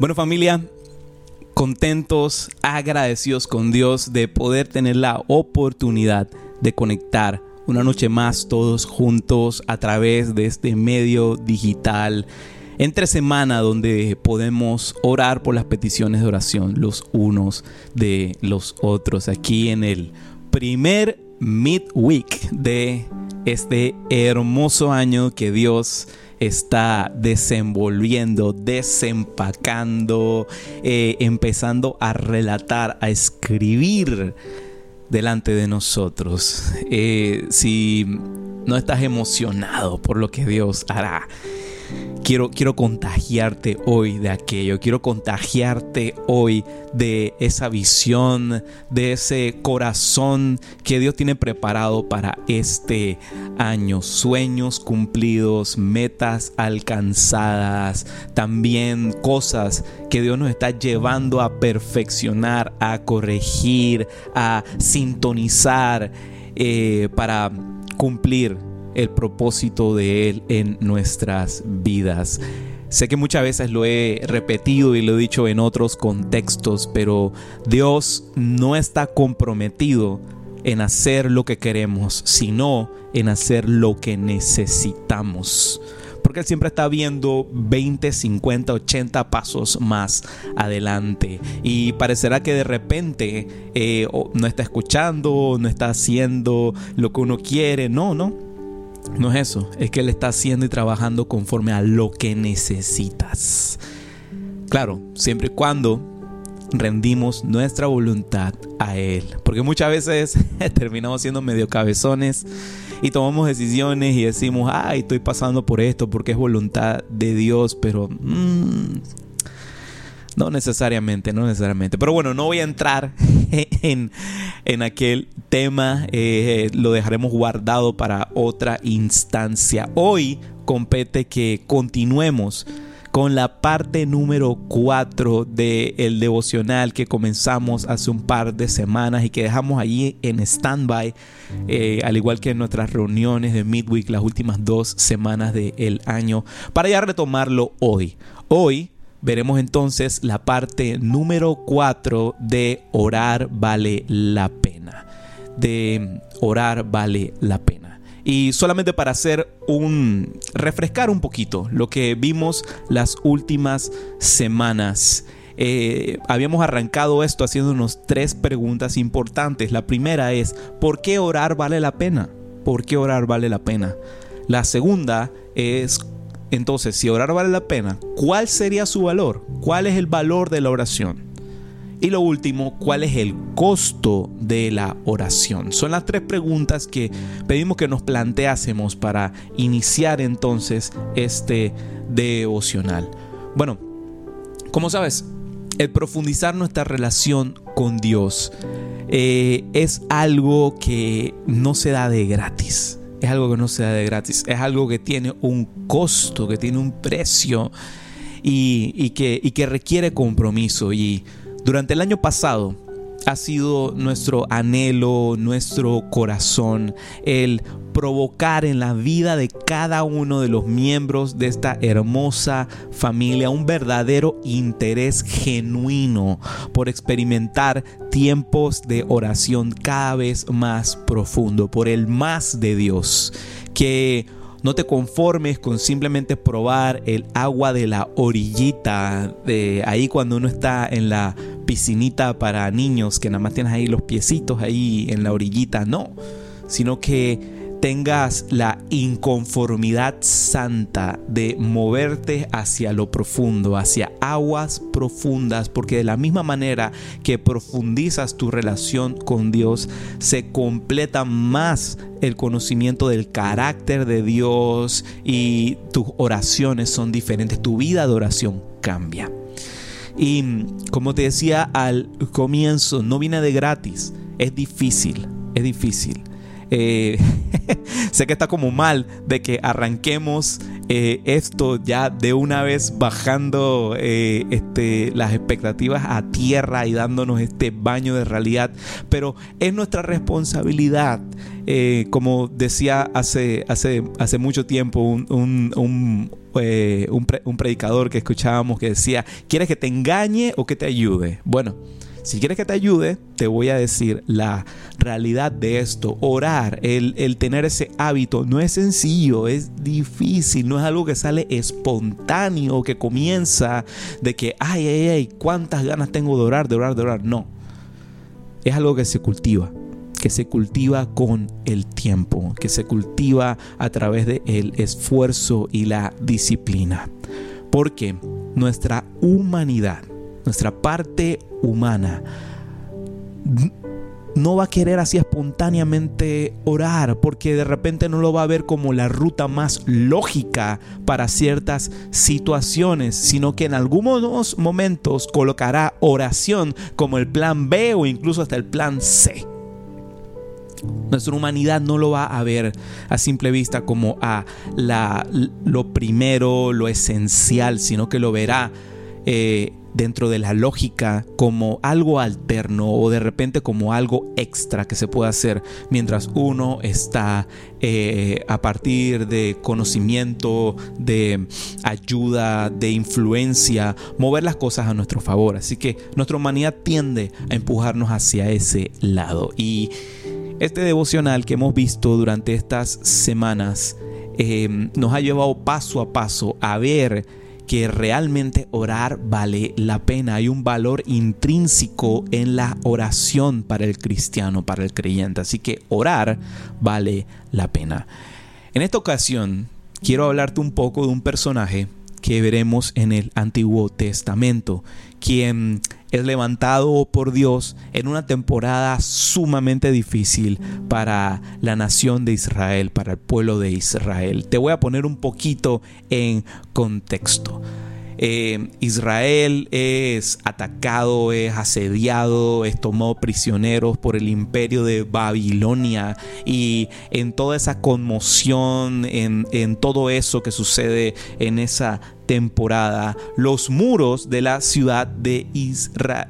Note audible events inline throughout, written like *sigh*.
Bueno familia, contentos, agradecidos con Dios de poder tener la oportunidad de conectar una noche más todos juntos a través de este medio digital entre semana donde podemos orar por las peticiones de oración los unos de los otros aquí en el primer midweek de este hermoso año que Dios está desenvolviendo, desempacando, eh, empezando a relatar, a escribir delante de nosotros. Eh, si no estás emocionado por lo que Dios hará, Quiero, quiero contagiarte hoy de aquello, quiero contagiarte hoy de esa visión, de ese corazón que Dios tiene preparado para este año. Sueños cumplidos, metas alcanzadas, también cosas que Dios nos está llevando a perfeccionar, a corregir, a sintonizar eh, para cumplir el propósito de Él en nuestras vidas. Sé que muchas veces lo he repetido y lo he dicho en otros contextos, pero Dios no está comprometido en hacer lo que queremos, sino en hacer lo que necesitamos. Porque Él siempre está viendo 20, 50, 80 pasos más adelante. Y parecerá que de repente eh, no está escuchando, no está haciendo lo que uno quiere. No, no. No es eso, es que Él está haciendo y trabajando conforme a lo que necesitas. Claro, siempre y cuando rendimos nuestra voluntad a Él. Porque muchas veces *laughs* terminamos siendo medio cabezones y tomamos decisiones y decimos, ay, estoy pasando por esto porque es voluntad de Dios, pero mmm, no necesariamente, no necesariamente. Pero bueno, no voy a entrar *laughs* en, aquel tema. Eh, lo dejaremos guardado para otra instancia. Hoy compete que continuemos con la parte número 4 del devocional que comenzamos hace un par de semanas y que dejamos allí en stand-by, eh, al igual que en nuestras reuniones de Midweek las últimas dos semanas del año, para ya retomarlo hoy. Hoy veremos entonces la parte número 4 de orar vale la pena. De orar vale la pena. Y solamente para hacer un refrescar un poquito lo que vimos las últimas semanas. Eh, habíamos arrancado esto haciéndonos tres preguntas importantes. La primera es, ¿por qué orar vale la pena? ¿Por qué orar vale la pena? La segunda es, entonces, si orar vale la pena, ¿cuál sería su valor? ¿Cuál es el valor de la oración? Y lo último, ¿cuál es el costo de la oración? Son las tres preguntas que pedimos que nos planteásemos para iniciar entonces este devocional. Bueno, como sabes, el profundizar nuestra relación con Dios eh, es algo que no se da de gratis es algo que no se da de gratis, es algo que tiene un costo, que tiene un precio y, que, y que requiere compromiso. Y durante el año pasado ha sido nuestro anhelo, nuestro corazón, el provocar en la vida de cada uno de los miembros de esta hermosa familia un verdadero interés genuino por experimentar tiempos de oración cada vez más profundo, por el más de Dios, que no te conformes con simplemente probar el agua de la orillita, de ahí cuando uno está en la piscinita para niños, que nada más tienes ahí los piecitos ahí en la orillita, no, sino que tengas la inconformidad santa de moverte hacia lo profundo, hacia aguas profundas, porque de la misma manera que profundizas tu relación con Dios, se completa más el conocimiento del carácter de Dios y tus oraciones son diferentes, tu vida de oración cambia. Y como te decía al comienzo, no viene de gratis, es difícil, es difícil. Eh, *laughs* sé que está como mal de que arranquemos eh, esto ya de una vez bajando eh, este, las expectativas a tierra y dándonos este baño de realidad, pero es nuestra responsabilidad, eh, como decía hace, hace, hace mucho tiempo un, un, un, un predicador que escuchábamos que decía, ¿quieres que te engañe o que te ayude? Bueno, si quieres que te ayude, te voy a decir la realidad de esto. Orar, el, tener ese hábito, no es sencillo, es difícil, no es algo que sale espontáneo, que comienza de que, ay, ay, ay, cuántas ganas tengo de orar, de orar, de orar. No, es algo que se cultiva que se cultiva con el tiempo, que se cultiva a través del el esfuerzo y la disciplina. Porque nuestra humanidad nuestra parte humana, no va a querer así espontáneamente orar porque de repente no lo va a ver como la ruta más lógica para ciertas situaciones, sino que en algunos momentos colocará oración como el plan B o incluso hasta el plan C. Nuestra humanidad no lo va a ver a simple vista como a la, lo primero, lo esencial, sino que lo verá eh, dentro de la lógica como algo alterno o de repente como algo extra que se puede hacer mientras uno está eh, a partir de conocimiento, de ayuda, de influencia, mover las cosas a nuestro favor. Así que nuestra humanidad tiende a empujarnos hacia ese lado. Y este devocional que hemos visto durante estas semanas eh, nos ha llevado paso a paso a ver que realmente orar vale la pena. Hay un valor intrínseco en la oración para el cristiano, para el creyente. Así que orar vale la pena. En esta ocasión quiero hablarte un poco de un personaje que veremos en el Antiguo Testamento, quien es levantado por Dios en una temporada sumamente difícil para la nación de Israel, para el pueblo de Israel. Te voy a poner un poquito en contexto. Eh, Israel es atacado, es asediado, es tomado prisioneros por el imperio de Babilonia y en toda esa conmoción, en, en todo eso que sucede en esa temporada, los muros de la ciudad de,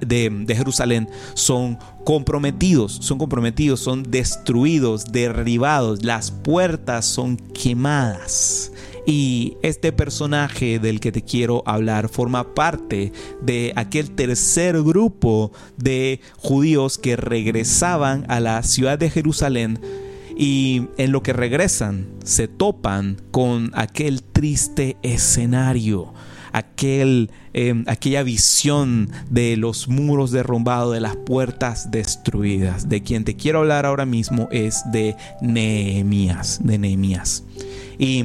de, Jerusalén son comprometidos, son comprometidos, son destruidos, derribados, las puertas son quemadas. Y este personaje del que te quiero hablar forma parte de aquel tercer grupo de judíos que regresaban a la ciudad de Jerusalén y en lo que regresan se topan con aquel triste escenario, aquel, em, aquella visión de los muros derrumbados, de las puertas destruidas. De quien te quiero hablar ahora mismo es de Nehemías, de Nehemías. Y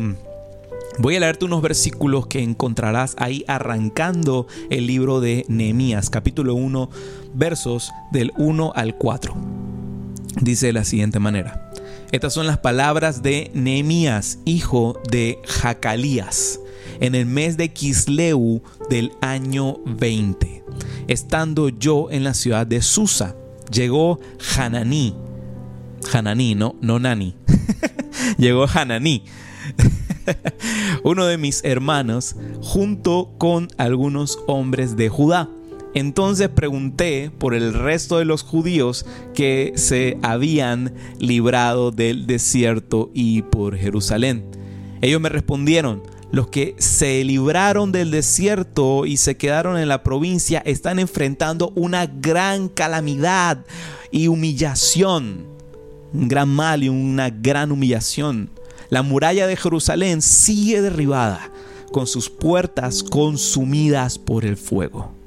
Voy a leerte unos versículos que encontrarás ahí arrancando el libro de Nehemías, capítulo 1, versos del 1 al 4. Dice de la siguiente manera: Estas son las palabras de Nehemías, hijo de Jacalías, en el mes de Kisleu del año 20. Estando yo en la ciudad de Susa, llegó Hananí, Hananí, no, no Nani, *laughs* llegó Hananí *laughs* uno de mis hermanos, junto con algunos hombres de Judá. Entonces pregunté por el resto de los judíos que se habían librado del desierto y por Jerusalén. Ellos me respondieron, los que se libraron del desierto y se quedaron en la provincia están enfrentando una gran calamidad y humillación, un gran mal y una gran humillación. La muralla de Jerusalén sigue derribada, con sus puertas consumidas por el fuego.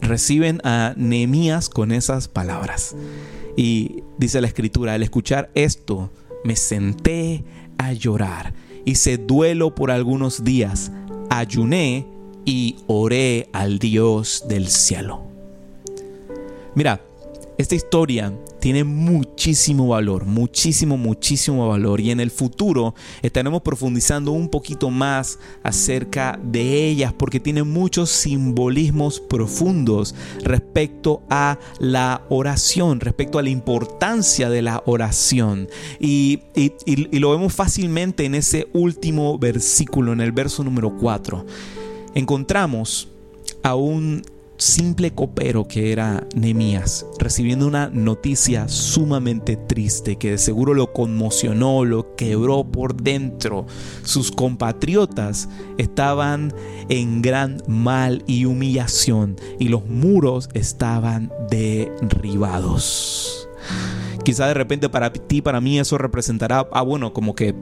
Reciben a Nehemías con esas palabras. Y dice la escritura, al escuchar esto, me senté a llorar. Hice duelo por algunos días, ayuné y oré al Dios del cielo. Mira, esta historia tiene muchísimo valor, muchísimo, muchísimo valor. Y en el futuro estaremos profundizando un poquito más acerca de ellas porque tiene muchos simbolismos profundos respecto a la oración, respecto a la importancia de la oración. Y, y lo vemos fácilmente en ese último versículo, en el verso número 4. Encontramos a un simple copero que era Nemías, recibiendo una noticia sumamente triste que de seguro lo conmocionó, lo quebró por dentro. Sus compatriotas estaban en gran mal y humillación y los muros estaban derribados. Quizá de repente para ti, para mí eso representará, ah bueno, como que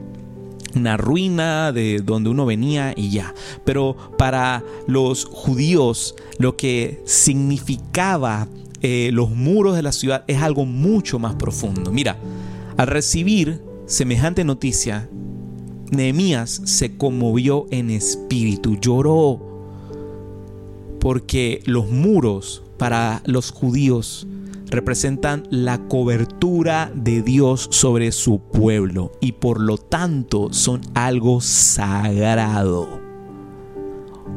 una ruina de donde uno venía y ya. Pero para los judíos lo que significaba eh, los muros de la ciudad es algo mucho más profundo. Mira, al recibir semejante noticia, Nehemías se conmovió en espíritu, lloró, porque los muros para los judíos representan la cobertura de Dios sobre su pueblo y por lo tanto son algo sagrado.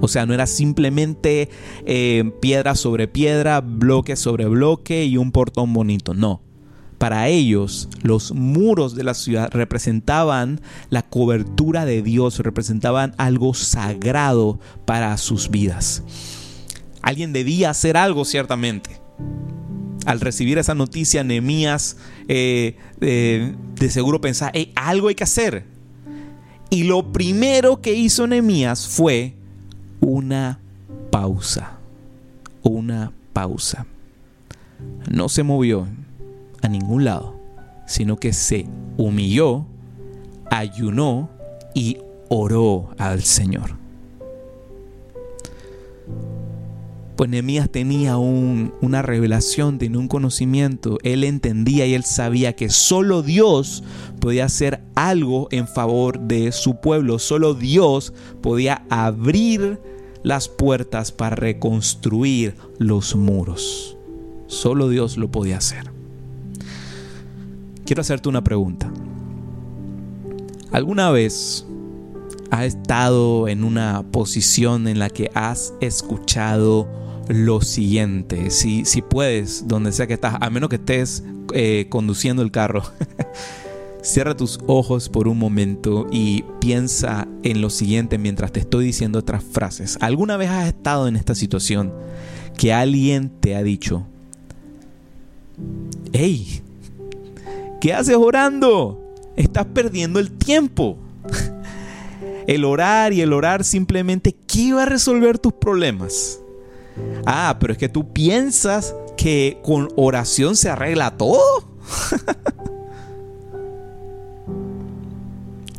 O sea, no era simplemente eh, piedra sobre piedra, bloque sobre bloque y un portón bonito. No. Para ellos, los muros de la ciudad representaban la cobertura de Dios, representaban algo sagrado para sus vidas. Alguien debía hacer algo ciertamente al recibir esa noticia, Nehemías eh, eh, de seguro pensaba, algo hay que hacer. Y lo primero que hizo Nehemías fue una pausa. Una pausa. No se movió a ningún lado, sino que se humilló, ayunó y oró al Señor. Pues Nehemías tenía una revelación, tenía un conocimiento. Él entendía y él sabía que solo Dios podía hacer algo en favor de su pueblo. Solo Dios podía abrir las puertas para reconstruir los muros. Solo Dios lo podía hacer. Quiero hacerte una pregunta. ¿Alguna vez has estado en una posición en la que has escuchado lo siguiente. Si, si puedes, donde sea que estás, a menos que estés eh, conduciendo el carro, *laughs* cierra tus ojos por un momento y piensa en lo siguiente mientras te estoy diciendo otras frases. ¿Alguna vez has estado en esta situación que alguien te ha dicho, hey, ¿qué haces orando? Estás perdiendo el tiempo. *laughs* El orar y el orar simplemente, ¿qué iba a resolver tus problemas? Ah, pero es que tú piensas que con oración se arregla todo. *laughs*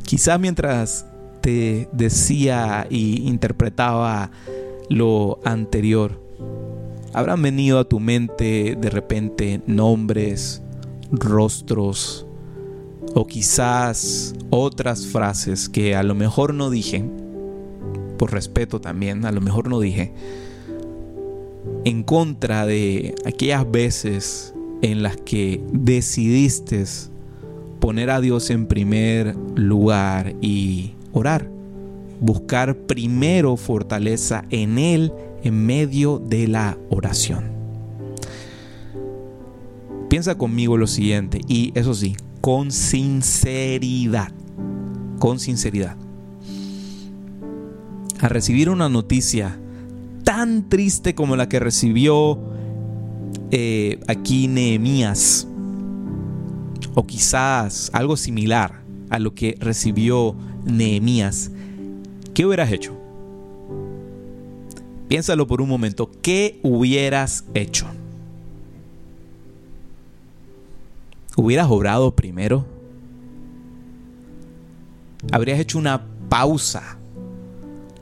Quizás mientras te decía y interpretaba lo anterior, habrán venido a tu mente de repente nombres, rostros o quizás otras frases que a lo mejor no dije, por respeto también, a lo mejor no dije, en contra de aquellas veces en las que decidiste poner a Dios en primer lugar y orar. Buscar primero fortaleza en Él en medio de la oración. Piensa conmigo lo siguiente y eso sí, con sinceridad. Con sinceridad. A recibir una noticia tan triste como la que recibió eh, aquí Nehemías, o quizás algo similar a lo que recibió Nehemías, ¿qué hubieras hecho? Piénsalo por un momento, ¿qué hubieras hecho? ¿Hubieras obrado primero? ¿Habrías hecho una pausa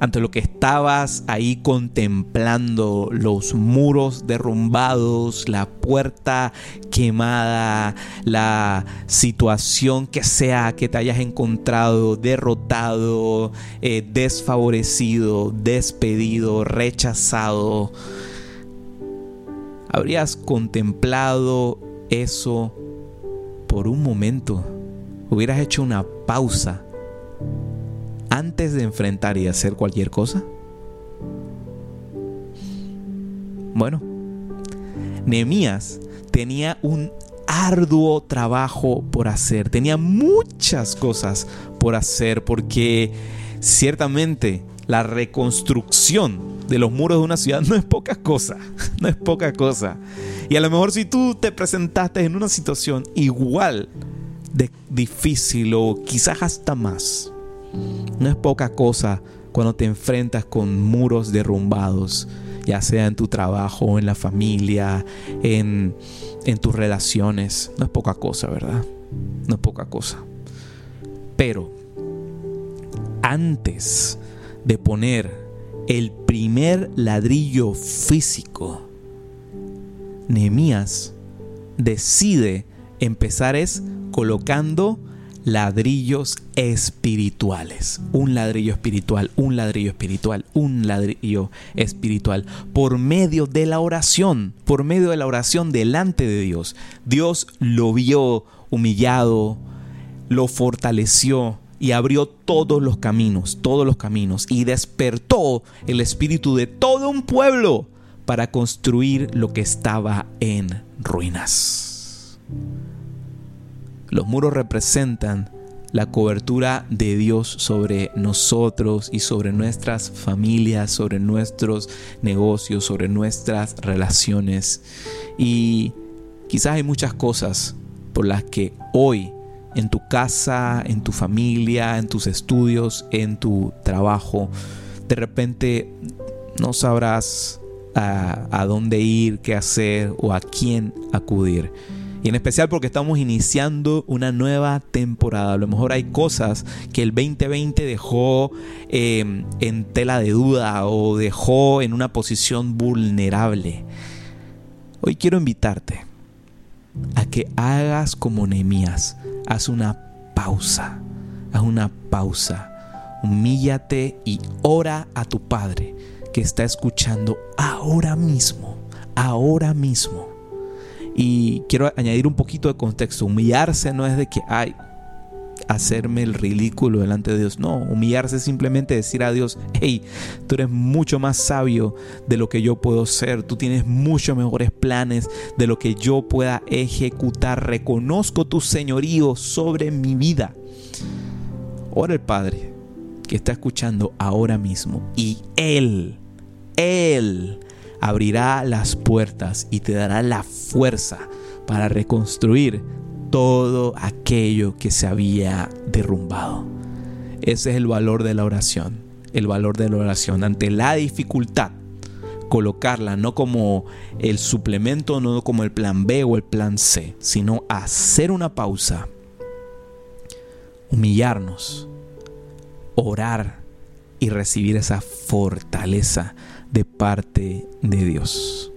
ante lo que estabas ahí contemplando, los muros derrumbados, la puerta quemada, la situación que sea que te hayas encontrado derrotado, eh, desfavorecido, despedido, rechazado. habrías contemplado eso por un momento, hubieras hecho una pausa antes de enfrentar y hacer cualquier cosa? Bueno, Nehemías tenía un arduo trabajo por hacer, tenía muchas cosas por hacer porque ciertamente la reconstrucción de los muros de una ciudad no es poca cosa, *laughs* no es poca cosa. Y a lo mejor si tú te presentaste en una situación igual de difícil o quizás hasta más, no es poca cosa cuando te enfrentas con muros derrumbados, ya sea en tu trabajo, en la familia, en, en tus relaciones. No es poca cosa, ¿verdad? No es poca cosa. Pero antes de poner el primer ladrillo físico, Nehemías decide empezar es colocando ladrillos espirituales. Un ladrillo espiritual, un ladrillo espiritual, un ladrillo espiritual. Por medio de la oración, por medio de la oración delante de Dios. Dios lo vio humillado, lo fortaleció y abrió todos los caminos, todos los caminos. Y despertó el espíritu de todo un pueblo para construir lo que estaba en ruinas. Los muros representan la cobertura de Dios sobre nosotros y sobre nuestras familias, sobre nuestros negocios, sobre nuestras relaciones. Y quizás hay muchas cosas por las que hoy en tu casa, en tu familia, en tus estudios, en tu trabajo, de repente no sabrás a, dónde ir, qué hacer o a quién acudir. Y en especial porque estamos iniciando una nueva temporada. A lo mejor hay cosas que el 2020 dejó em, en tela de duda o dejó en una posición vulnerable. Hoy quiero invitarte a que hagas como Nehemías. Haz una pausa. Haz una pausa. Humíllate y ora a tu Padre que está escuchando ahora mismo. Ahora mismo y quiero añadir un poquito de contexto. Humillarse no es de que, ay, hacerme el ridículo delante de Dios. No, humillarse simplemente decir a Dios, hey, tú eres mucho más sabio de lo que yo puedo ser, tú tienes muchos mejores planes de lo que yo pueda ejecutar. Reconozco tu señorío sobre mi vida. Ora el Padre que está escuchando ahora mismo y Él, Él abrirá las puertas y te dará la fuerza para reconstruir todo aquello que se había derrumbado. Ese es el valor de la oración, el valor de la oración ante la dificultad. Colocarla no como el suplemento, no como el plan B o el plan C, sino hacer una pausa, humillarnos, orar y recibir esa fortaleza de parte de Dios.